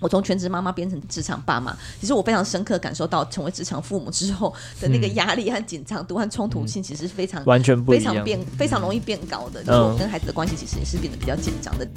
我从全职妈妈变成职场爸妈，其实我非常深刻感受到成为职场父母之后的那个压力和紧张度和冲突性，其实是非常完全不非常变非常容易变高的。就是我跟孩子的关系其实也是变得比较紧张的。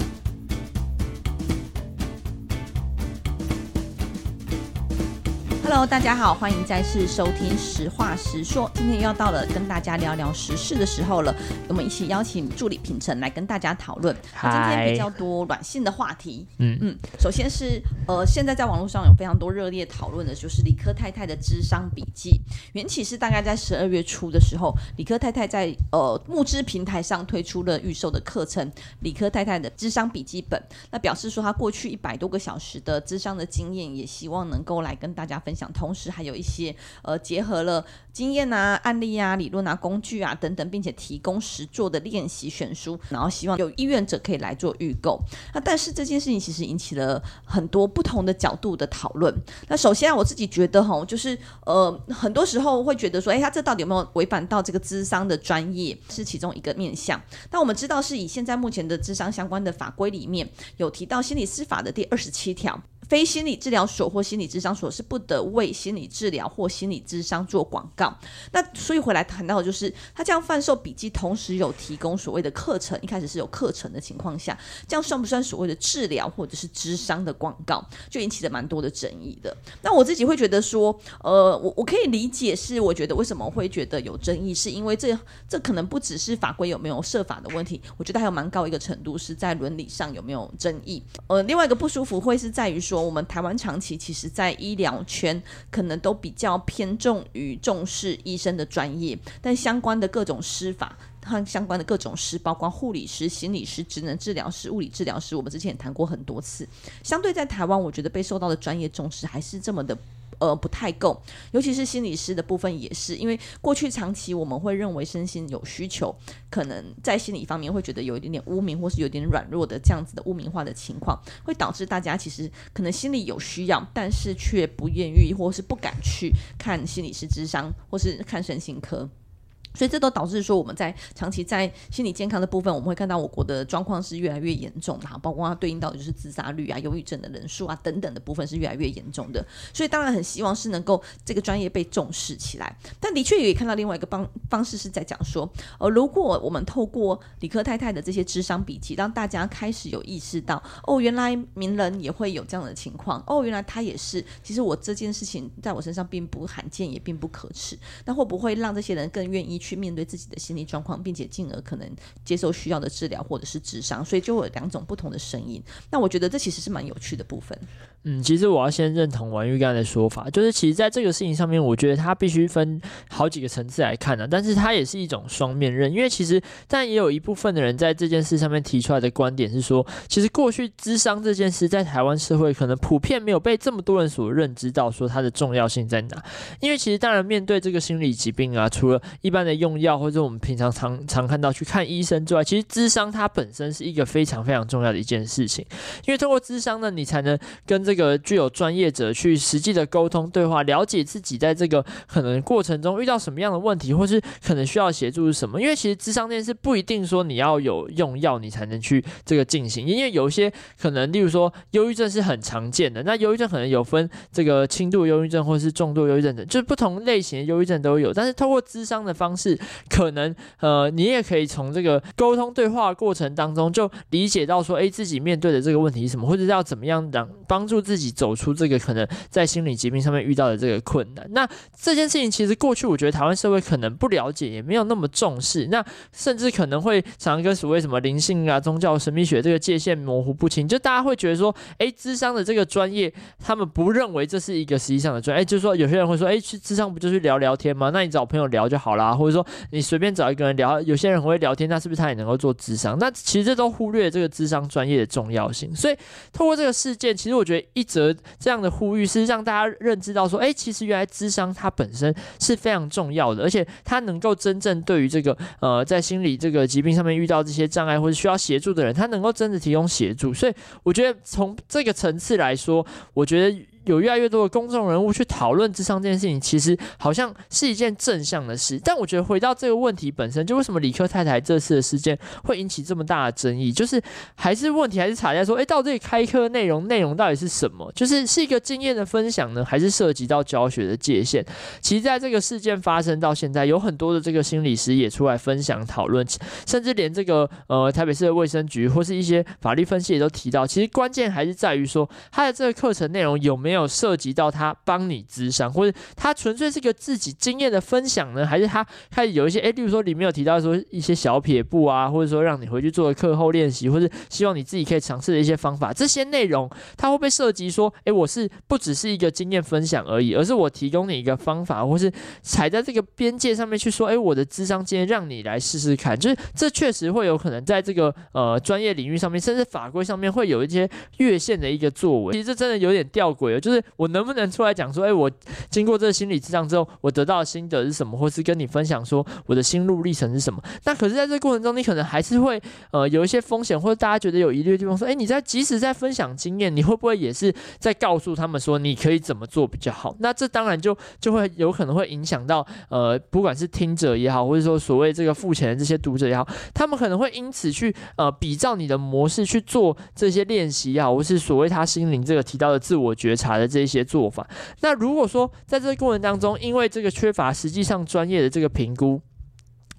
Hello，大家好，欢迎再次收听《实话实说》。今天又要到了跟大家聊聊时事的时候了。我们一起邀请助理品成来跟大家讨论。今天比较多软性的话题。嗯嗯，首先是呃，现在在网络上有非常多热烈讨论的，就是理科太太的智商笔记。缘起是大概在十二月初的时候，理科太太在呃募资平台上推出了预售的课程《理科太太的智商笔记本》。那表示说，她过去一百多个小时的智商的经验，也希望能够来跟大家分享。同时还有一些呃结合了经验啊、案例啊、理论啊、工具啊等等，并且提供实作的练习选书，然后希望有意愿者可以来做预购。那但是这件事情其实引起了很多不同的角度的讨论。那首先我自己觉得哈，就是呃很多时候会觉得说，哎，他这到底有没有违反到这个智商的专业，是其中一个面向。那我们知道是以现在目前的智商相关的法规里面有提到心理司法的第二十七条。非心理治疗所或心理智商所是不得为心理治疗或心理咨商做广告。那所以回来谈到的就是，他这样贩售笔记，同时有提供所谓的课程，一开始是有课程的情况下，这样算不算所谓的治疗或者是智商的广告？就引起了蛮多的争议的。那我自己会觉得说，呃，我我可以理解是，我觉得为什么会觉得有争议，是因为这这可能不只是法规有没有设法的问题，我觉得还有蛮高一个程度是在伦理上有没有争议。呃，另外一个不舒服会是在于说。我们台湾长期其实，在医疗圈可能都比较偏重于重视医生的专业，但相关的各种师法和相关的各种师，包括护理师、心理师、职能治疗师、物理治疗师，我们之前也谈过很多次。相对在台湾，我觉得被受到的专业重视还是这么的。呃，不太够，尤其是心理师的部分也是，因为过去长期我们会认为身心有需求，可能在心理方面会觉得有一点点污名，或是有点软弱的这样子的污名化的情况，会导致大家其实可能心里有需要，但是却不愿意或是不敢去看心理师咨商，或是看身心科。所以这都导致说，我们在长期在心理健康的部分，我们会看到我国的状况是越来越严重的哈，包括它对应到的就是自杀率啊、忧郁症的人数啊等等的部分是越来越严重的。所以当然很希望是能够这个专业被重视起来，但的确也看到另外一个方方式是在讲说，呃，如果我们透过理科太太的这些智商笔记，让大家开始有意识到，哦，原来名人也会有这样的情况，哦，原来他也是，其实我这件事情在我身上并不罕见，也并不可耻，那会不会让这些人更愿意？去面对自己的心理状况，并且进而可能接受需要的治疗或者是智商，所以就有两种不同的声音。那我觉得这其实是蛮有趣的部分。嗯，其实我要先认同王玉刚的说法，就是其实在这个事情上面，我觉得它必须分好几个层次来看呢、但是它也是一种双面刃，因为其实但也有一部分的人在这件事上面提出来的观点是说，其实过去咨商这件事在台湾社会可能普遍没有被这么多人所认知到，说它的重要性在哪。因为其实当然面对这个心理疾病啊，除了一般的用药或者我们平常常常看到去看医生之外，其实咨商它本身是一个非常非常重要的一件事情，因为通过咨商呢，你才能跟这这个具有专业者去实际的沟通对话，了解自己在这个可能过程中遇到什么样的问题，或是可能需要协助是什么。因为其实智商这件事不一定说你要有用药你才能去这个进行，因为有一些可能，例如说忧郁症是很常见的，那忧郁症可能有分这个轻度忧郁症或是重度忧郁症的，就是不同类型的忧郁症都有，但是透过智商的方式。可能，呃，你也可以从这个沟通对话过程当中就理解到说，哎，自己面对的这个问题是什么，或者要怎么样让帮助自己走出这个可能在心理疾病上面遇到的这个困难。那这件事情其实过去我觉得台湾社会可能不了解，也没有那么重视，那甚至可能会常跟所谓什么灵性啊、宗教、神秘学这个界限模糊不清，就大家会觉得说，哎，智商的这个专业，他们不认为这是一个实际上的专业，哎，就是说有些人会说，哎，去智商不就是聊聊天吗？那你找朋友聊就好啦，或者说你随便找一个人聊，有些人很会聊天，那是不是他也能够做智商？那其实这都忽略这个智商专业的重要性。所以透过这个事件，其实我觉得一则这样的呼吁是让大家认知到说，哎，其实原来智商它本身是非常重要的，而且它能够真正对于这个呃在心理这个疾病上面遇到这些障碍或者需要协助的人，它能够真的提供协助。所以我觉得从这个层次来说，我觉得。有越来越多的公众人物去讨论智商这件事情，其实好像是一件正向的事。但我觉得回到这个问题本身，就为什么理科太太这次的事件会引起这么大的争议，就是还是问题还是卡在说，哎，到底开课内容内容到底是什么？就是是一个经验的分享呢，还是涉及到教学的界限？其实，在这个事件发生到现在，有很多的这个心理师也出来分享讨论，甚至连这个呃台北市的卫生局或是一些法律分析也都提到，其实关键还是在于说，他的这个课程内容有没有没有涉及到他帮你咨商，或者他纯粹是个自己经验的分享呢？还是他开始有一些诶，例如说里面有提到说一些小撇步啊，或者说让你回去做课后练习，或者希望你自己可以尝试的一些方法，这些内容他会不会涉及说，诶，我是不只是一个经验分享而已，而是我提供你一个方法，或是踩在这个边界上面去说，诶，我的智商经验让你来试试看，就是这确实会有可能在这个呃专业领域上面，甚至法规上面会有一些越线的一个作为。其实这真的有点吊诡，就是我能不能出来讲说，诶，我经过这个心理智障之后，我得到的心得是什么，或是跟你分享说我的心路历程是什么？那可是在这个过程中，你可能还是会呃有一些风险，或者大家觉得有疑虑的地方，说，诶，你在即使在分享经验，你会不会也是在告诉他们说你可以怎么做比较好？那这当然就就会有可能会影响到呃，不管是听者也好，或者说所谓这个付钱的这些读者也好，他们可能会因此去呃比照你的模式去做这些练习也好，或是所谓他心灵这个提到的自我觉察的这些做法。那如果说在这个过程当中，因为这个缺乏实际上专业的这个评估，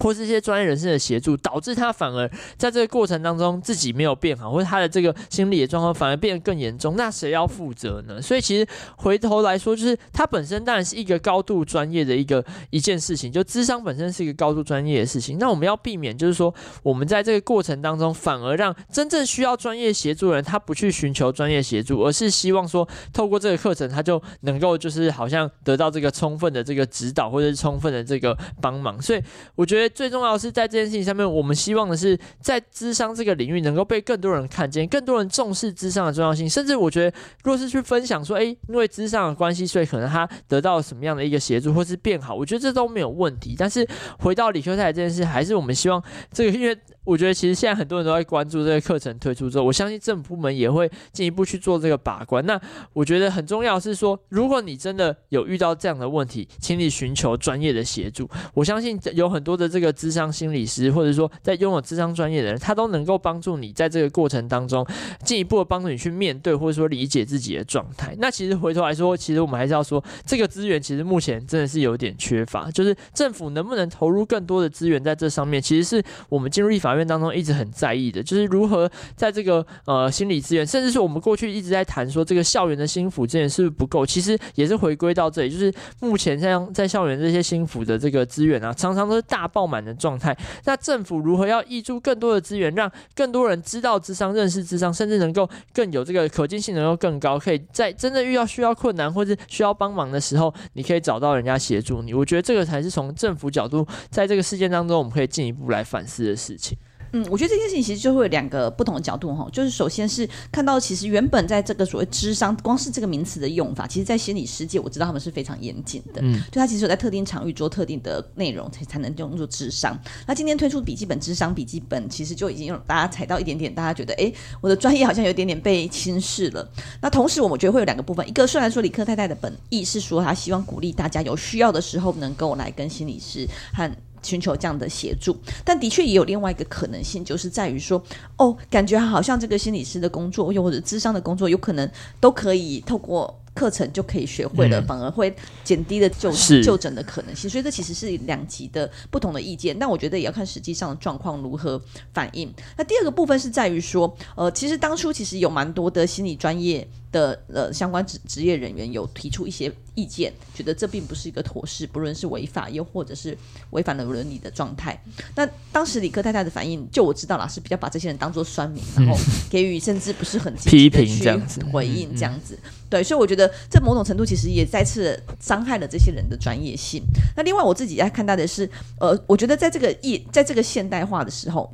或是一些专业人士的协助，导致他反而在这个过程当中自己没有变好，或者他的这个心理的状况反而变得更严重，那谁要负责呢？所以其实回头来说，就是他本身当然是一个高度专业的一个一件事情，就智商本身是一个高度专业的事情。那我们要避免，就是说我们在这个过程当中，反而让真正需要专业协助的人，他不去寻求专业协助，而是希望说透过这个课程，他就能够就是好像得到这个充分的这个指导，或者是充分的这个帮忙。所以我觉得。最重要的是在这件事情上面，我们希望的是在智商这个领域能够被更多人看见，更多人重视智商的重要性。甚至我觉得，若是去分享说，诶，因为智商的关系，所以可能他得到什么样的一个协助，或是变好，我觉得这都没有问题。但是回到李修泰这件事，还是我们希望这个，因为。我觉得其实现在很多人都在关注这个课程推出之后，我相信政府部门也会进一步去做这个把关。那我觉得很重要是说，如果你真的有遇到这样的问题，请你寻求专业的协助。我相信有很多的这个智商心理师，或者说在拥有智商专业的人，他都能够帮助你在这个过程当中进一步的帮助你去面对，或者说理解自己的状态。那其实回头来说，其实我们还是要说，这个资源其实目前真的是有点缺乏，就是政府能不能投入更多的资源在这上面，其实是我们进入立法法院当中一直很在意的，就是如何在这个呃心理资源，甚至是我们过去一直在谈说这个校园的心辅资源是不是不够，其实也是回归到这里，就是目前像在校园这些心辅的这个资源啊，常常都是大爆满的状态。那政府如何要挹注更多的资源，让更多人知道智商、认识智商，甚至能够更有这个可见性能够更高，可以在真的遇到需要困难或是需要帮忙的时候，你可以找到人家协助你。我觉得这个才是从政府角度，在这个事件当中，我们可以进一步来反思的事情。嗯，我觉得这件事情其实就会有两个不同的角度哈，就是首先是看到其实原本在这个所谓智商，光是这个名词的用法，其实在心理世界我知道他们是非常严谨的，嗯，就他其实有在特定场域做特定的内容才才能用作智商。那今天推出笔记本智商笔记本，其实就已经让大家踩到一点点，大家觉得哎，我的专业好像有一点点被轻视了。那同时我们觉得会有两个部分，一个虽然说李克太太的本意是说他希望鼓励大家有需要的时候能够来跟心理师和。寻求这样的协助，但的确也有另外一个可能性，就是在于说，哦，感觉好像这个心理师的工作，又或者智商的工作，有可能都可以透过课程就可以学会了，嗯、反而会减低了就是就诊的可能性。所以这其实是两极的不同的意见，但我觉得也要看实际上的状况如何反应。那第二个部分是在于说，呃，其实当初其实有蛮多的心理专业。的呃相关职职业人员有提出一些意见，觉得这并不是一个妥适，不论是违法又或者是违反了伦理的状态。那当时理科太太的反应，就我知道啦，是比较把这些人当做酸民，然后给予甚至不是很批评这样子回应这样子。对，所以我觉得这某种程度其实也再次伤害了这些人的专业性。那另外我自己在看到的是，呃，我觉得在这个业在这个现代化的时候。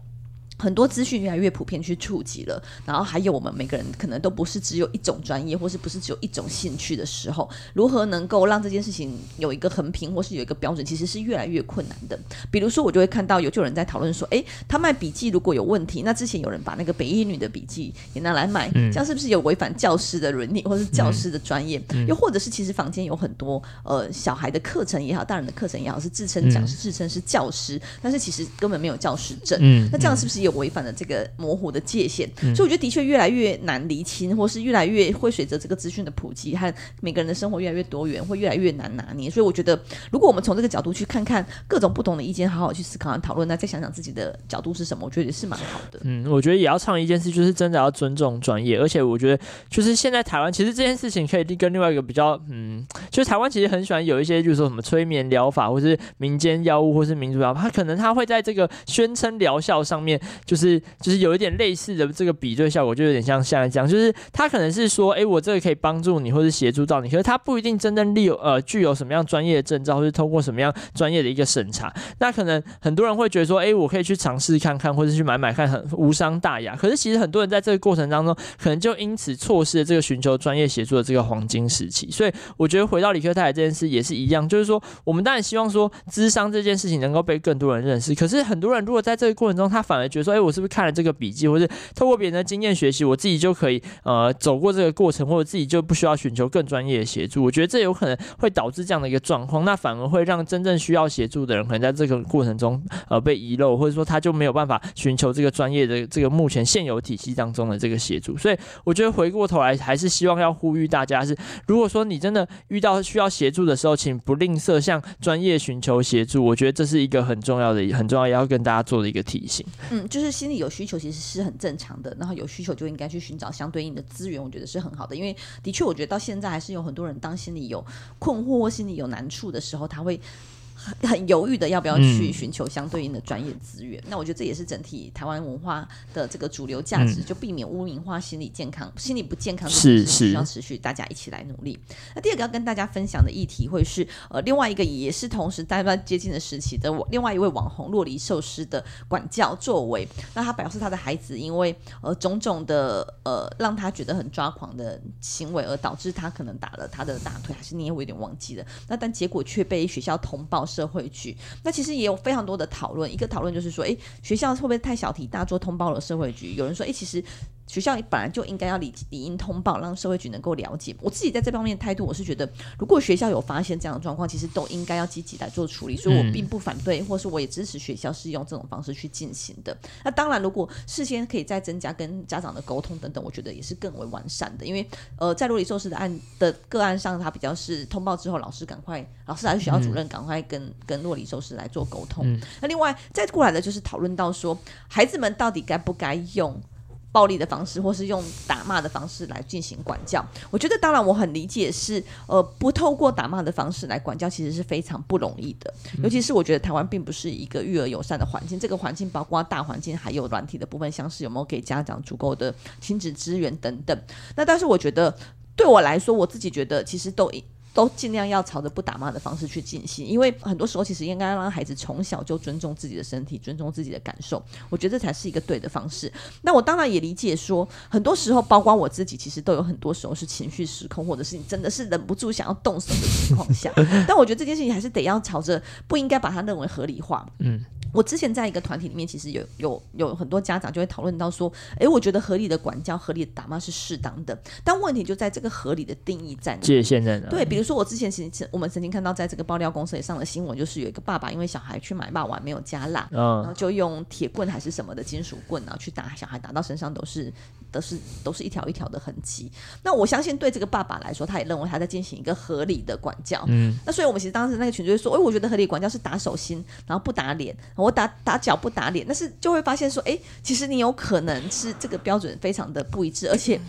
很多资讯越来越普遍去触及了，然后还有我们每个人可能都不是只有一种专业，或是不是只有一种兴趣的时候，如何能够让这件事情有一个横平，或是有一个标准，其实是越来越困难的。比如说，我就会看到有就有人在讨论说，哎，他卖笔记如果有问题，那之前有人把那个北一女的笔记也拿来卖，嗯、这样是不是有违反教师的伦理，或是教师的专业？嗯、又或者是其实坊间有很多呃小孩的课程也好，大人的课程也好，是自称讲师、自称是教师，嗯、但是其实根本没有教师证。嗯、那这样是不是有？违反了这个模糊的界限，嗯、所以我觉得的确越来越难厘清，或是越来越会随着这个资讯的普及和每个人的生活越来越多元，会越来越难拿捏。所以我觉得，如果我们从这个角度去看看各种不同的意见，好好去思考和讨论，那再想想自己的角度是什么，我觉得也是蛮好的。嗯，我觉得也要倡议一件事，就是真的要尊重专业。而且我觉得，就是现在台湾其实这件事情可以跟另外一个比较，嗯，就是台湾其实很喜欢有一些，就是说什么催眠疗法，或是民间药物，或是民族疗法，它可能它会在这个宣称疗效上面。就是就是有一点类似的这个比对效果，就有点像现在这样，就是他可能是说，哎，我这个可以帮助你，或是协助到你，可是他不一定真正利有呃具有什么样专业的证照，或是通过什么样专业的一个审查。那可能很多人会觉得说，哎，我可以去尝试看看，或者去买买看，很无伤大雅。可是其实很多人在这个过程当中，可能就因此错失了这个寻求专业协助的这个黄金时期。所以我觉得回到理科太太这件事也是一样，就是说我们当然希望说智商这件事情能够被更多人认识。可是很多人如果在这个过程中，他反而觉得说，哎，我是不是看了这个笔记，或是透过别人的经验学习，我自己就可以呃走过这个过程，或者自己就不需要寻求更专业的协助。我觉得这有可能会导致这样的一个状况，那反而会让真正需要协助的人，可能在这个过程中呃被遗漏，或者说他就没有办法寻求这个专业的这个目前现有体系当中的这个协助。所以我觉得回过头来，还是希望要呼吁大家是，如果说你真的遇到需要协助的时候，请不吝啬向专业寻求协助。我觉得这是一个很重要的、很重要要跟大家做的一个提醒。嗯，就是心里有需求，其实是很正常的，然后有需求就应该去寻找相对应的资源，我觉得是很好的。因为的确，我觉得到现在还是有很多人当心里有困惑或心里有难处的时候，他会。很犹豫的要不要去寻求相对应的专业资源，嗯、那我觉得这也是整体台湾文化的这个主流价值，嗯、就避免污名化心理健康、心理不健康是需要持续大家一起来努力。那第二个要跟大家分享的议题会是呃另外一个也是同时大家接近的时期的另外一位网红洛梨寿司的管教作为。那他表示他的孩子因为呃种种的呃让他觉得很抓狂的行为，而导致他可能打了他的大腿，还是你也我有点忘记了。那但结果却被学校通报。社会局，那其实也有非常多的讨论。一个讨论就是说，哎，学校会不会太小题大做，通报了社会局？有人说，哎，其实。学校本来就应该要理理应通报，让社会局能够了解。我自己在这方面的态度，我是觉得，如果学校有发现这样的状况，其实都应该要积极来做处理。所以我并不反对，或是我也支持学校是用这种方式去进行的。那当然，如果事先可以再增加跟家长的沟通等等，我觉得也是更为完善的。因为呃，在酪梨寿司的案的个案上，他比较是通报之后，老师赶快，老师还是学校主任赶快跟跟洛里寿司来做沟通。嗯、那另外再过来的就是讨论到说，孩子们到底该不该用。暴力的方式，或是用打骂的方式来进行管教，我觉得当然我很理解是，呃，不透过打骂的方式来管教，其实是非常不容易的。尤其是我觉得台湾并不是一个育儿友善的环境，这个环境包括大环境，还有软体的部分，像是有没有给家长足够的亲子资源等等。那但是我觉得对我来说，我自己觉得其实都。都尽量要朝着不打骂的方式去进行，因为很多时候其实应该让孩子从小就尊重自己的身体，尊重自己的感受。我觉得这才是一个对的方式。那我当然也理解说，很多时候包括我自己，其实都有很多时候是情绪失控，或者是你真的是忍不住想要动手的情况下。但我觉得这件事情还是得要朝着不应该把它认为合理化。嗯。我之前在一个团体里面，其实有有有很多家长就会讨论到说，诶，我觉得合理的管教、合理的打骂是适当的，但问题就在这个合理的定义在哪里？界限在哪？对，比如说我之前其实我们曾经看到，在这个爆料公司也上了新闻，就是有一个爸爸因为小孩去买肉圆没有加辣，然后就用铁棍还是什么的金属棍啊去打小孩，打到身上都是都是都是一条一条的痕迹。那我相信对这个爸爸来说，他也认为他在进行一个合理的管教。嗯，那所以我们其实当时那个群就会说，诶，我觉得合理管教是打手心，然后不打脸。我打打脚不打脸，但是就会发现说，哎，其实你有可能是这个标准非常的不一致，而且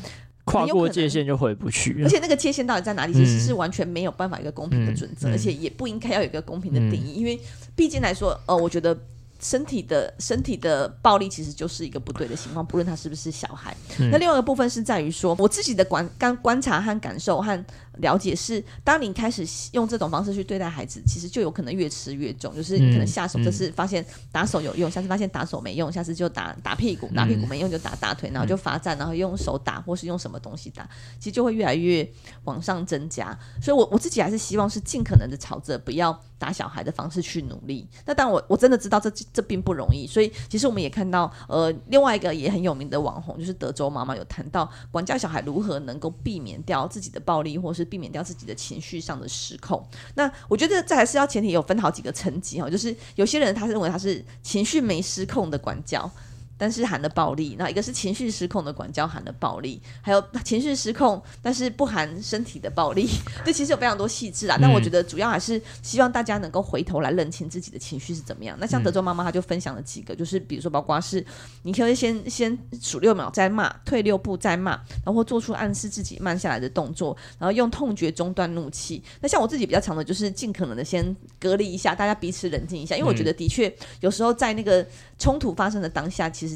跨过界限就回不去。而且那个界限到底在哪里，其实是完全没有办法一个公平的准则，而且也不应该要有一个公平的定义，嗯、因为毕竟来说，呃，我觉得身体的身体的暴力其实就是一个不对的情况，不论他是不是小孩。嗯、那另外一个部分是在于说，我自己的观观观察和感受和。了解是，当你开始用这种方式去对待孩子，其实就有可能越吃越重。就是你可能下手，这次发现打手有用，下次发现打手没用，下次就打打屁股，打屁股没用就打大腿，然后就罚站，然后用手打或是用什么东西打，其实就会越来越往上增加。所以我，我我自己还是希望是尽可能的朝着不要打小孩的方式去努力。那当然我我真的知道这这并不容易。所以，其实我们也看到，呃，另外一个也很有名的网红，就是德州妈妈有谈到管教小孩如何能够避免掉自己的暴力，或是避免掉自己的情绪上的失控。那我觉得这还是要前提有分好几个层级哈，就是有些人他是认为他是情绪没失控的管教。但是含的暴力，那一个是情绪失控的管教含的暴力，还有情绪失控但是不含身体的暴力，这其实有非常多细致啊。但我觉得主要还是希望大家能够回头来认清自己的情绪是怎么样。那像德州妈妈她就分享了几个，就是比如说包括是你可以先先数六秒再骂，退六步再骂，然后做出暗示自己慢下来的动作，然后用痛觉中断怒气。那像我自己比较强的就是尽可能的先隔离一下，大家彼此冷静一下，因为我觉得的确有时候在那个冲突发生的当下，其实。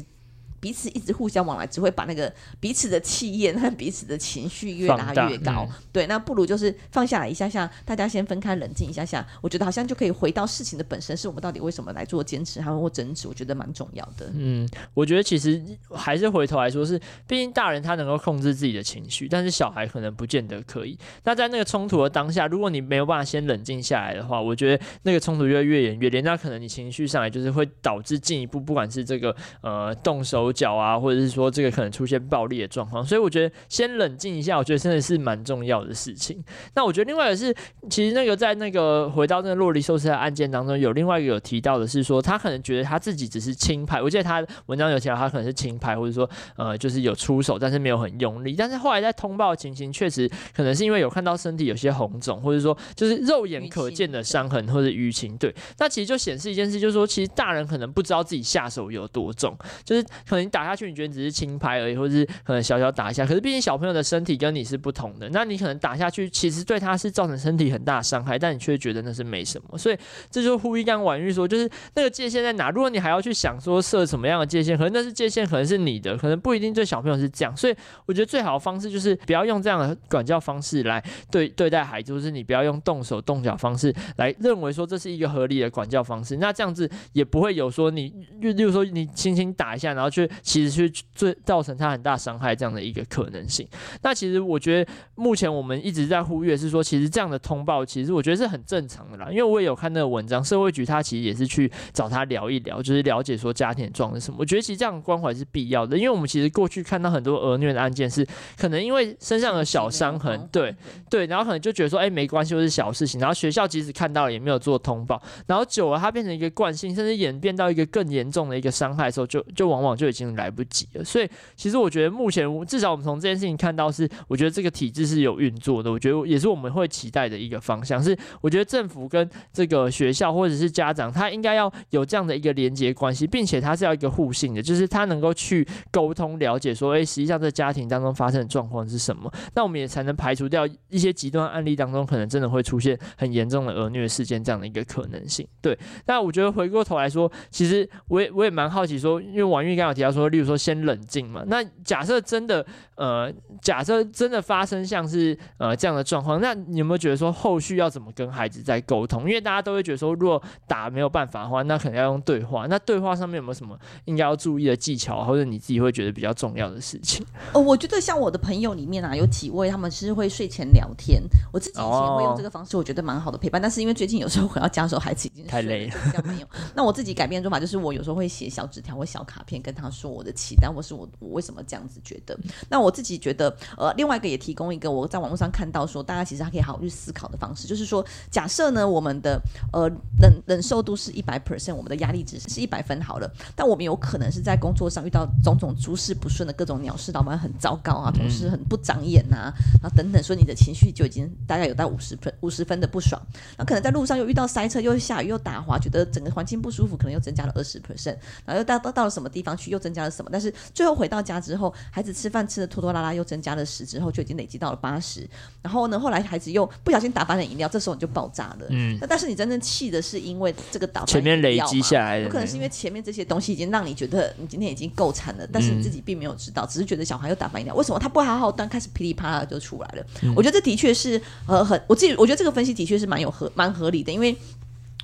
彼此一直互相往来，只会把那个彼此的气焰和彼此的情绪越拉越高。嗯、对，那不如就是放下来一下下，大家先分开冷静一下下。我觉得好像就可以回到事情的本身，是我们到底为什么来做坚持，还或争执？我觉得蛮重要的。嗯，我觉得其实还是回头来说是，毕竟大人他能够控制自己的情绪，但是小孩可能不见得可以。那在那个冲突的当下，如果你没有办法先冷静下来的话，我觉得那个冲突就会越演越烈。那可能你情绪上来，就是会导致进一步，不管是这个呃动手。脚啊，或者是说这个可能出现暴力的状况，所以我觉得先冷静一下，我觉得真的是蛮重要的事情。那我觉得另外的是，其实那个在那个回到那个洛丽受刺的案件当中，有另外一个有提到的是说，他可能觉得他自己只是轻拍，我记得他文章有提到他可能是轻拍，或者说呃就是有出手，但是没有很用力。但是后来在通报的情形，确实可能是因为有看到身体有些红肿，或者说就是肉眼可见的伤痕或者淤青。对，那其实就显示一件事，就是说其实大人可能不知道自己下手有多重，就是可能。你打下去，你觉得只是轻拍而已，或者是可能小小打一下。可是毕竟小朋友的身体跟你是不同的，那你可能打下去，其实对他是造成身体很大的伤害，但你却觉得那是没什么。所以这就呼应刚婉玉说，就是那个界限在哪？如果你还要去想说设什么样的界限，可能那是界限，可能是你的，可能不一定对小朋友是这样。所以我觉得最好的方式就是不要用这样的管教方式来对对待孩子，就是你不要用动手动脚方式来认为说这是一个合理的管教方式。那这样子也不会有说你，例如说你轻轻打一下，然后去。其实是最造成他很大伤害这样的一个可能性。那其实我觉得目前我们一直在呼吁是说，其实这样的通报，其实我觉得是很正常的啦。因为我也有看那个文章，社会局他其实也是去找他聊一聊，就是了解说家庭状况是什么。我觉得其实这样的关怀是必要的，因为我们其实过去看到很多儿虐的案件是可能因为身上的小伤痕，对对，然后可能就觉得说，哎，没关系，就是小事情。然后学校即使看到了也没有做通报，然后久了它变成一个惯性，甚至演变到一个更严重的一个伤害的时候，就就往往就已已经。来不及了，所以其实我觉得目前至少我们从这件事情看到是，我觉得这个体制是有运作的。我觉得也是我们会期待的一个方向。是我觉得政府跟这个学校或者是家长，他应该要有这样的一个连接关系，并且他是要一个互信的，就是他能够去沟通了解说，诶，实际上在家庭当中发生的状况是什么，那我们也才能排除掉一些极端案例当中可能真的会出现很严重的儿虐事件这样的一个可能性。对，那我觉得回过头来说，其实我也我也蛮好奇说，因为王玉刚有提到说。例如说，先冷静嘛。那假设真的，呃，假设真的发生像是呃这样的状况，那你有没有觉得说后续要怎么跟孩子再沟通？因为大家都会觉得说，如果打没有办法的话，那可能要用对话。那对话上面有没有什么应该要注意的技巧，或者你自己会觉得比较重要的事情？哦，我觉得像我的朋友里面啊，有几位他们是会睡前聊天。我自己以前会用这个方式，我觉得蛮好的陪伴。但是因为最近有时候回到家的时候，孩子已经太累了，这样没有。那我自己改变的做法就是，我有时候会写小纸条或小卡片跟他说。我的期待，或是我我为什么这样子觉得？那我自己觉得，呃，另外一个也提供一个我在网络上看到说，大家其实还可以好好去思考的方式，就是说，假设呢，我们的呃忍忍受度是一百 percent，我们的压力值是一百分好了，但我们有可能是在工作上遇到种种诸事不顺的各种鸟事，老板很糟糕啊，同事很不长眼呐、啊，然后等等，说你的情绪就已经大概有到五十分五十分的不爽，那可能在路上又遇到塞车，又下雨又打滑，觉得整个环境不舒服，可能又增加了二十 percent，然后又到到到了什么地方去又。增加了什么，但是最后回到家之后，孩子吃饭吃的拖拖拉拉又增加了十之后，就已经累积到了八十。然后呢，后来孩子又不小心打翻了饮料，这时候你就爆炸了。嗯，那但是你真正气的是因为这个打翻前面累积下来的，有可能是因为前面这些东西已经让你觉得你今天已经够惨了，但是你自己并没有知道，只是觉得小孩又打翻饮料，为什么他不好好端，开始噼里啪啦就出来了？嗯、我觉得这的确是呃很，我自己我觉得这个分析的确是蛮有合蛮合理的，因为。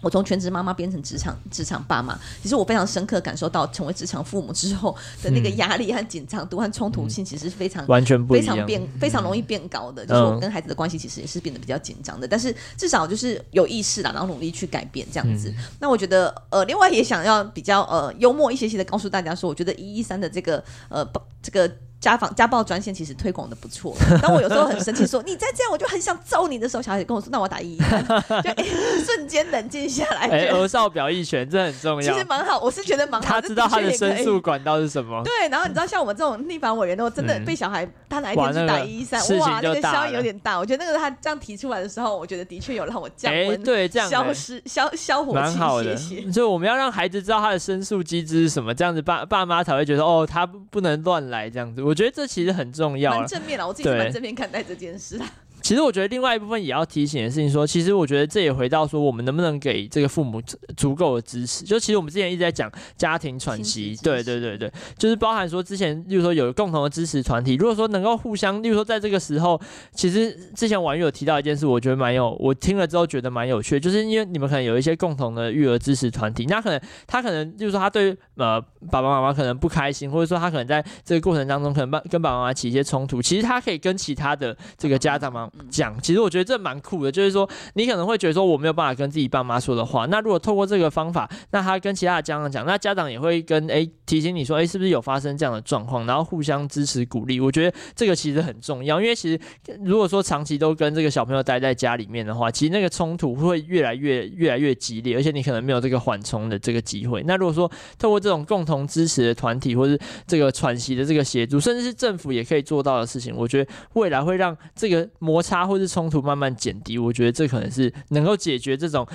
我从全职妈妈变成职场职场爸妈，其实我非常深刻感受到成为职场父母之后的那个压力和紧张度和冲突性，其实是非常完全不，非常变非常容易变高的。就是我跟孩子的关系其实也是变得比较紧张的，但是至少就是有意识了，然后努力去改变这样子。那我觉得呃，另外也想要比较呃幽默一些些的告诉大家说，我觉得一一三的这个呃这个。家访家暴专线其实推广的不错。当我有时候很生气，说你再这样，我就很想揍你的时候，小孩跟我说：“那我打一一三。”就、欸、瞬间冷静下来。哎，儿少表意权这很重要。其实蛮好，我是觉得蛮好。他知道他的申诉管道是什么。对，然后你知道，像我们这种立法委员，如果真的被小孩他哪一天去打一一三，哇，那个效应有点大。我觉得那个他这样提出来的时候，我觉得的确有让我降温、欸，对，这样消失消消火气，谢谢。所以我们要让孩子知道他的申诉机制是什么，这样子爸爸妈才会觉得哦，他不能乱来这样子。我觉得这其实很。重要，蛮正面了，我自己蛮正面看待这件事啦。其实我觉得另外一部分也要提醒的事情说，其实我觉得这也回到说，我们能不能给这个父母足够的支持？就其实我们之前一直在讲家庭喘息，对对对对，就是包含说之前，例如说有共同的支持团体，如果说能够互相，例如说在这个时候，其实之前婉諭有提到一件事，我觉得蛮有，我听了之后觉得蛮有趣，就是因为你们可能有一些共同的育儿支持团体，那可能他可能就是说他对呃爸爸妈妈可能不开心，或者说他可能在这个过程当中可能帮跟爸爸妈妈起一些冲突，其实他可以跟其他的这个家长们讲，其实我觉得这蛮酷的，就是说你可能会觉得说我没有办法跟自己爸妈说的话，那如果透过这个方法，那他跟其他的家长讲，那家长也会跟诶、提醒你说，诶、是不是有发生这样的状况，然后互相支持鼓励。我觉得这个其实很重要，因为其实如果说长期都跟这个小朋友待在家里面的话，其实那个冲突会越来越越来越激烈，而且你可能没有这个缓冲的这个机会。那如果说透过这种共同支持的团体，或是这个喘息的这个协助，甚至是政府也可以做到的事情，我觉得未来会让这个差或是冲突慢慢减低，我觉得这可能是能够解决这种。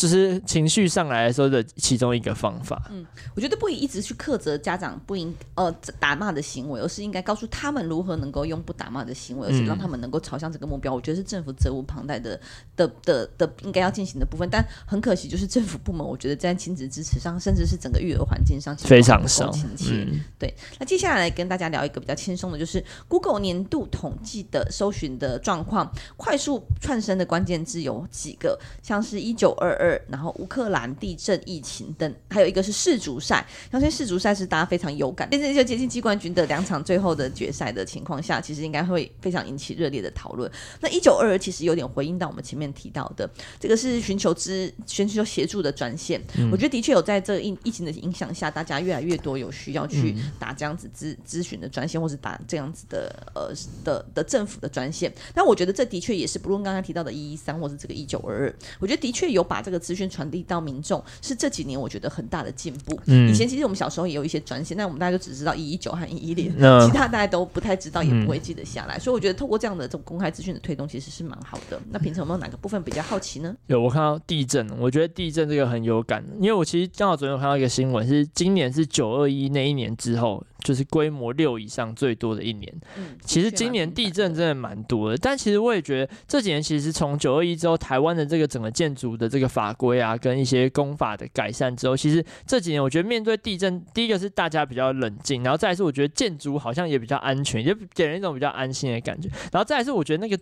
就是情绪上来的时候的其中一个方法。嗯，我觉得不宜一直去苛责家长不应呃打骂的行为，而是应该告诉他们如何能够用不打骂的行为，而且让他们能够朝向这个目标。嗯、我觉得是政府责无旁贷的的的的，的应该要进行的部分。但很可惜，就是政府部门，我觉得在亲子支持上，甚至是整个育儿环境上，非常少。嗯，对。那接下来来跟大家聊一个比较轻松的，就是 Google 年度统计的搜寻的状况，快速窜升的关键字有几个，像是一九二二。然后乌克兰地震、疫情等，还有一个是世足赛。相信世足赛是大家非常有感，但是就接近季冠军的两场最后的决赛的情况下，其实应该会非常引起热烈的讨论。那一九二二其实有点回应到我们前面提到的，这个是寻求支寻求协助的专线。嗯、我觉得的确有在这个疫疫情的影响下，大家越来越多有需要去打这样子咨咨询的专线，或是打这样子的呃的的政府的专线。但我觉得这的确也是，不论刚刚提到的一一三，或是这个一九二二，我觉得的确有把这个。资讯传递到民众是这几年我觉得很大的进步。嗯，以前其实我们小时候也有一些专线，但我们大家就只知道一一九和一一零，其他大家都不太知道，也不会记得下来。嗯、所以我觉得透过这样的这种公开资讯的推动，其实是蛮好的。那平常有没有哪个部分比较好奇呢？有，我看到地震，我觉得地震这个很有感，因为我其实刚好昨天有看到一个新闻，是今年是九二一那一年之后。就是规模六以上最多的一年。嗯，其实今年地震真的蛮多的，但其实我也觉得这几年其实从九二一之后，台湾的这个整个建筑的这个法规啊，跟一些工法的改善之后，其实这几年我觉得面对地震，第一个是大家比较冷静，然后再来是我觉得建筑好像也比较安全，也给人一种比较安心的感觉，然后再来是我觉得那个。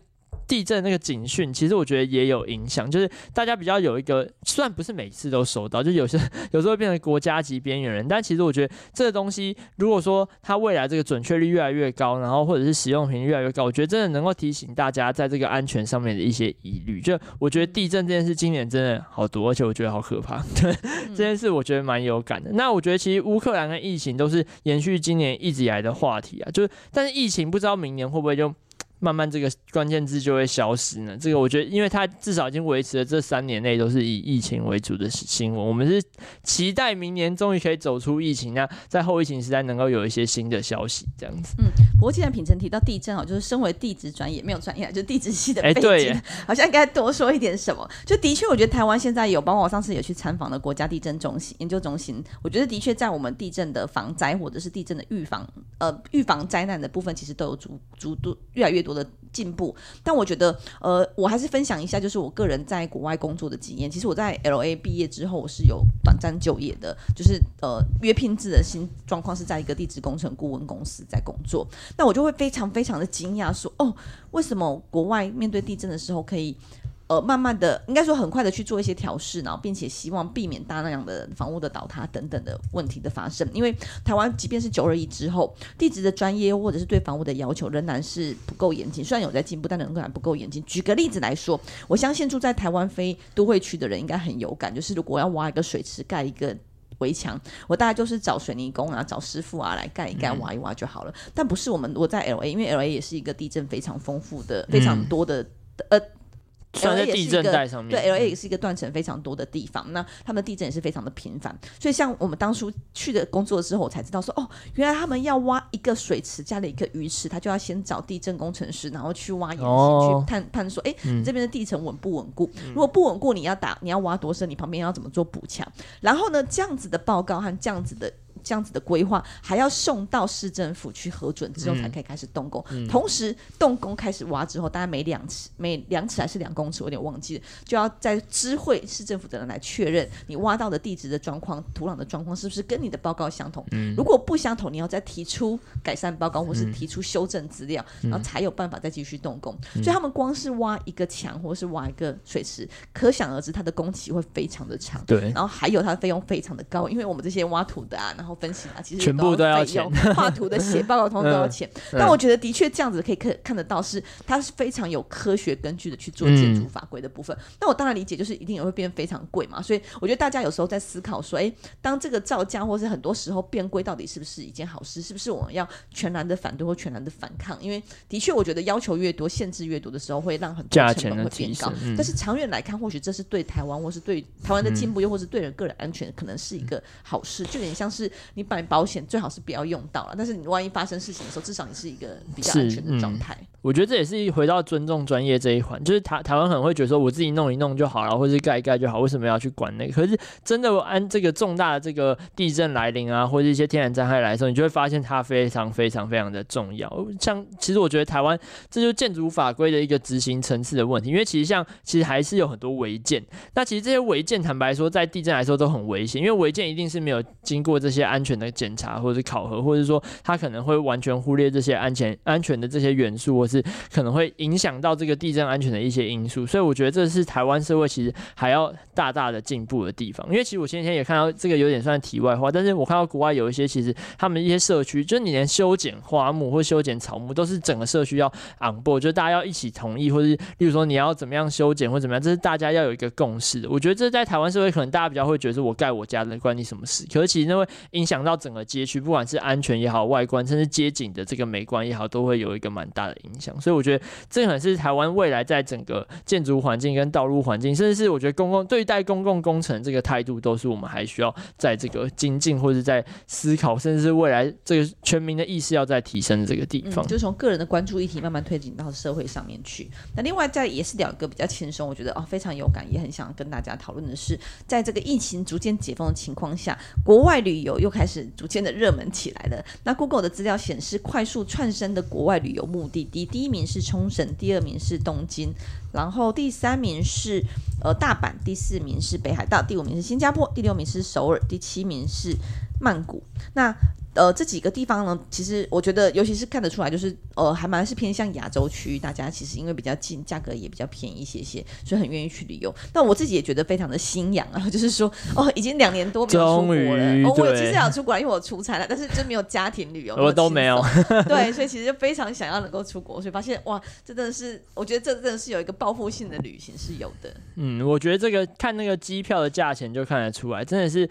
地震那个警讯，其实我觉得也有影响，就是大家比较有一个，虽然不是每次都收到，就有些有时候会变成国家级边缘人，但其实我觉得这个东西，如果说它未来这个准确率越来越高，然后或者是使用频率越来越高，我觉得真的能够提醒大家在这个安全上面的一些疑虑。就我觉得地震这件事今年真的好多，而且我觉得好可怕。对，这件事我觉得蛮有感的。那我觉得其实乌克兰跟疫情都是延续今年一直以来的话题啊，就是但是疫情不知道明年会不会就。慢慢这个关键字就会消失呢？这个我觉得，因为它至少已经维持了这三年内都是以疫情为主的新闻。我们是期待明年终于可以走出疫情，那在后疫情时代能够有一些新的消息，这样子。嗯，不过既然品成提到地震哦，就是身为地质专业没有专业，就是地质系的背景，欸、对好像应该多说一点什么。就的确，我觉得台湾现在有，包括我上次有去参访的国家地震中心研究中心，我觉得的确在我们地震的防灾或者是地震的预防，呃，预防灾难的部分，其实都有足足度越来越多的进步。但我觉得，呃，我还是分享一下，就是我个人在国外工作的经验。其实我在 LA 毕业之后，我是有短暂就业的，就是呃约聘制的新状况是在一个地质工程顾问公司在工作。那我就会非常非常的惊讶，说哦，为什么国外面对地震的时候可以？呃，慢慢的，应该说很快的去做一些调试，然后并且希望避免大量的房屋的倒塌等等的问题的发生。因为台湾即便是九二一之后，地质的专业或者是对房屋的要求仍然是不够严谨，虽然有在进步，但仍然不够严谨。举个例子来说，我相信住在台湾非都会区的人应该很有感，就是如果要挖一个水池盖一个围墙，我大概就是找水泥工啊，找师傅啊来盖一盖、挖一挖就好了。嗯、但不是我们，我在 LA，因为 LA 也是一个地震非常丰富的、非常多的、嗯、呃。算在地震带上面，对，LA 也是一个断层非常多的地方。嗯、那他们的地震也是非常的频繁，所以像我们当初去的工作之后，我才知道说，哦，原来他们要挖一个水池加了一个鱼池，他就要先找地震工程师，然后去挖岩石、哦、去探判说，哎，你这边的地层稳不稳固？嗯、如果不稳固，你要打，你要挖多深？你旁边要怎么做补强？然后呢，这样子的报告和这样子的。这样子的规划还要送到市政府去核准之后才可以开始动工。嗯嗯、同时动工开始挖之后，大概每两尺、每两尺还是两公尺，我有点忘记了，就要在知会市政府的人来确认你挖到的地质的状况、土壤的状况是不是跟你的报告相同。嗯、如果不相同，你要再提出改善报告或是提出修正资料，嗯、然后才有办法再继续动工。嗯、所以他们光是挖一个墙或是挖一个水池，可想而知它的工期会非常的长。对，然后还有它的费用非常的高，因为我们这些挖土的啊，然后。分析嘛，其实全部都要钱，画图的写 报告通通都要钱。嗯、但我觉得的确这样子可以看看得到，是它是非常有科学根据的去做建筑法规的部分。嗯、那我当然理解，就是一定也会变非常贵嘛。所以我觉得大家有时候在思考说，哎，当这个造价或是很多时候变贵，到底是不是一件好事？是不是我们要全然的反对或全然的反抗？因为的确，我觉得要求越多、限制越多的时候，会让很多成本会变高。嗯、但是长远来看，或许这是对台湾或是对台湾的进步，又或是对人个人安全，可能是一个好事。就有点像是你买保险。最好是不要用到了，但是你万一发生事情的时候，至少你是一个比较安全的状态。我觉得这也是一回到尊重专业这一环，就是台台湾可能会觉得说，我自己弄一弄就好了，或者是盖一盖就好，为什么要去管那个？可是真的按这个重大的这个地震来临啊，或者一些天然灾害来的时候，你就会发现它非常非常非常的重要。像其实我觉得台湾这就是建筑法规的一个执行层次的问题，因为其实像其实还是有很多违建，那其实这些违建坦白说，在地震来说都很危险，因为违建一定是没有经过这些安全的检查或者是考核，或者说它可能会完全忽略这些安全安全的这些元素，是可能会影响到这个地震安全的一些因素。所以我觉得这是台湾社会其实还要大大的进步的地方。因为其实我前几天也看到这个有点算题外话，但是我看到国外有一些其实他们一些社区，就是你连修剪花木或修剪草木都是整个社区要 on board，就是大家要一起同意，或是例如说你要怎么样修剪或怎么样，这是大家要有一个共识的。我觉得这在台湾社会可能大家比较会觉得是我盖我家的关你什么事，可是其实那会影响到整个街区，不管是安全也好，外观甚至街景的这个美观也好，都会有一个蛮大的影。所以我觉得这可能是台湾未来在整个建筑环境跟道路环境，甚至是我觉得公共对待公共工程这个态度，都是我们还需要在这个精进或者在思考，甚至是未来这个全民的意识要在提升的这个地方。嗯，就从个人的关注议题慢慢推进到社会上面去。那另外再也是两个比较轻松，我觉得哦非常有感，也很想跟大家讨论的是，在这个疫情逐渐解封的情况下，国外旅游又开始逐渐的热门起来了。那 Google 的资料显示，快速窜升的国外旅游目的地，第一名是冲绳，第二名是东京，然后第三名是呃大阪，第四名是北海道，第五名是新加坡，第六名是首尔，第七名是曼谷。那呃，这几个地方呢，其实我觉得，尤其是看得出来，就是呃，还蛮是偏向亚洲区域，大家其实因为比较近，价格也比较便宜一些些，所以很愿意去旅游。但我自己也觉得非常的心痒啊，就是说，哦，已经两年多没有出国了。哦，我其实想出国，因为我出差了，但是真没有家庭旅游，我都没有。对，所以其实就非常想要能够出国，所以发现哇，这真的是，我觉得这真的是有一个报报复性的旅行是有的。嗯，我觉得这个看那个机票的价钱就看得出来，真的是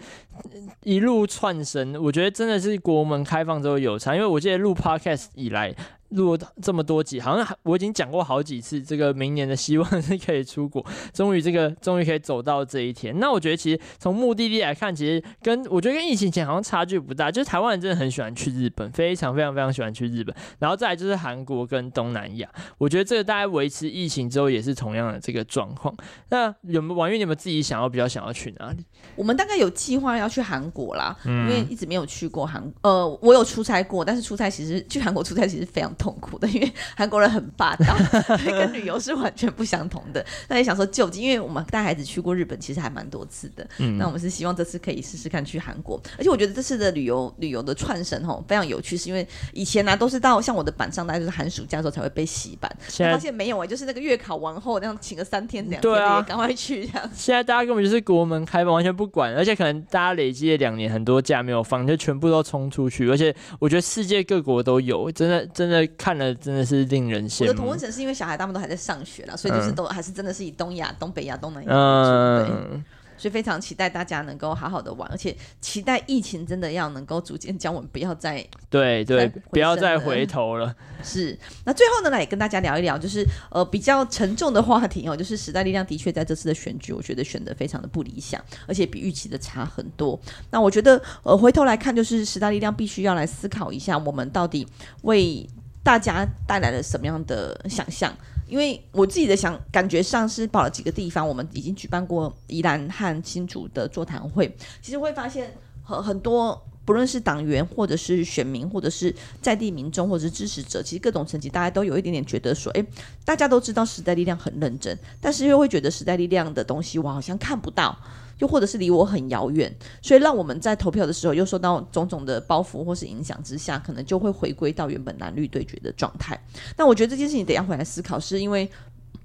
一路窜升。我觉得真的是国门开放之后。有差，因为我记得录 podcast 以来，录这么多集，好像我已经讲过好几次，这个明年的希望是可以出国，终于这个终于可以走到这一天。那我觉得其实从目的地来看，其实跟我觉得跟疫情前好像差距不大，就是台湾人真的很喜欢去日本，非常非常非常喜欢去日本，然后再来就是韩国跟东南亚，我觉得这个大概维持疫情之后也是同样的这个状况。那有没有婉諭？你们自己想要比较想要去哪里？我们大概有计划要去韩国啦，嗯，因为一直没有去过韩，呃，我有出差过，但是出差其实去韩国出差其实非常痛苦的，因为韩国人很霸道，跟旅游是完全不相同的。那也想说就近，因为我们带孩子去过日本，其实还蛮多次的。嗯，那我们是希望这次可以试试看去韩国，而且我觉得这次的旅游旅游的串神吼非常有趣，是因为以前呢、啊、都是到像我的板上，大概就是寒暑假的时候才会被洗版，现在发现没有哎、欸，就是那个月考完后那样请个三天两天，对啊，赶快去这样。现在大家根本就是国门开放，完全不管，而且可能大家累积了两年很多假没有放，就全部都冲出去，而且我觉得世界各国都有，真的真的看了真的是令人羡慕。我的同温层是因为小孩他们都还在上学了，所以就是都、嗯、还是真的是以东亚、东北亚、东南亚为主。嗯。所以非常期待大家能够好好的玩，而且期待疫情真的要能够逐渐降温，不要再对对，不要再回头了。是，那最后呢，来跟大家聊一聊，就是呃比较沉重的话题哦，就是时代力量的确在这次的选举，我觉得选的非常的不理想，而且比预期的差很多。那我觉得呃回头来看，就是时代力量必须要来思考一下，我们到底为大家带来了什么样的想象。因为我自己的想感觉上是跑了几个地方，我们已经举办过宜兰和新竹的座谈会，其实会发现很很多，不论是党员或者是选民，或者是在地民众，或者是支持者，其实各种层级大家都有一点点觉得说，诶，大家都知道时代力量很认真，但是又会觉得时代力量的东西我好像看不到。又或者是离我很遥远，所以让我们在投票的时候又受到种种的包袱或是影响之下，可能就会回归到原本蓝绿对决的状态。那我觉得这件事情得要回来思考，是因为，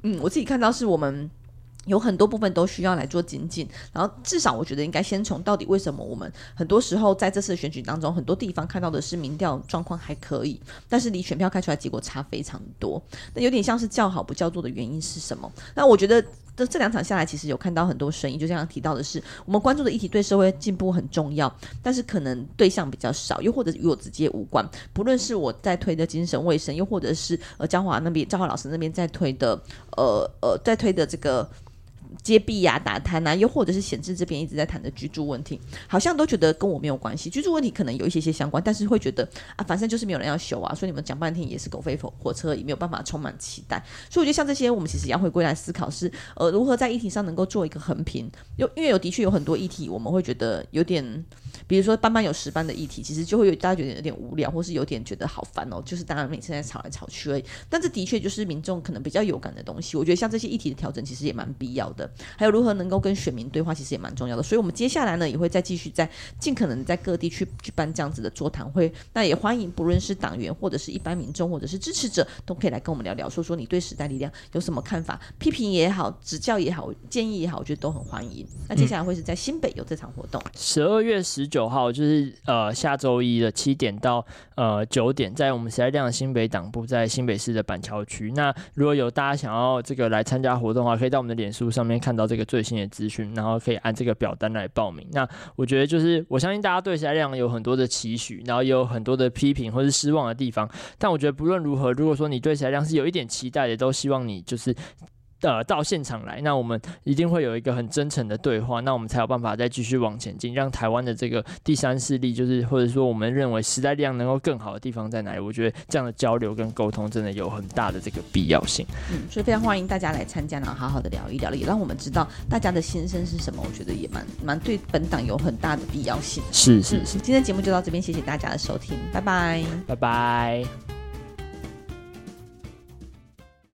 嗯，我自己看到是我们。有很多部分都需要来做精进，然后至少我觉得应该先从到底为什么我们很多时候在这次选举当中，很多地方看到的是民调状况还可以，但是离选票开出来结果差非常多，那有点像是叫好不叫座的原因是什么？那我觉得这这两场下来，其实有看到很多声音，就像提到的是，我们关注的议题对社会进步很重要，但是可能对象比较少，又或者与我直接无关。不论是我在推的精神卫生，又或者是呃江华那边江华老师那边在推的，呃呃在推的这个。揭弊呀、打贪呐，又或者是闲置这边一直在谈的居住问题，好像都觉得跟我没有关系。居住问题可能有一些些相关，但是会觉得啊，反正就是没有人要修啊，所以你们讲半天也是狗飞火车，也没有办法充满期待。所以我觉得像这些，我们其实要回归来思考是，呃，如何在议题上能够做一个横平。又因为有的确有很多议题，我们会觉得有点。比如说班班有十班的议题，其实就会有大家觉得有点无聊，或是有点觉得好烦哦。就是大家每次在吵来吵去而已。但这的确就是民众可能比较有感的东西。我觉得像这些议题的调整，其实也蛮必要的。还有如何能够跟选民对话，其实也蛮重要的。所以，我们接下来呢，也会再继续在尽可能在各地去举办这样子的座谈会。那也欢迎不论是党员，或者是一般民众，或者是支持者，都可以来跟我们聊聊，说说你对时代力量有什么看法，批评也好，指教也好，建议也好，我觉得都很欢迎。那接下来会是在新北有这场活动，十二月十九九号就是呃下周一的七点到呃九点，在我们时代力量新北党部，在新北市的板桥区。那如果有大家想要这个来参加活动的话，可以到我们的脸书上面看到这个最新的资讯，然后可以按这个表单来报名。那我觉得就是我相信大家对时代力量有很多的期许，然后也有很多的批评或是失望的地方。但我觉得不论如何，如果说你对时代力量是有一点期待的，都希望你就是。呃，到现场来，那我们一定会有一个很真诚的对话，那我们才有办法再继续往前进，让台湾的这个第三势力，就是或者说我们认为时代力量能够更好的地方在哪里？我觉得这样的交流跟沟通真的有很大的这个必要性。嗯，所以非常欢迎大家来参加，然后好好的聊一聊，也让我们知道大家的心声是什么。我觉得也蛮蛮对本党有很大的必要性。是是是，今天节目就到这边，谢谢大家的收听，拜拜，拜拜。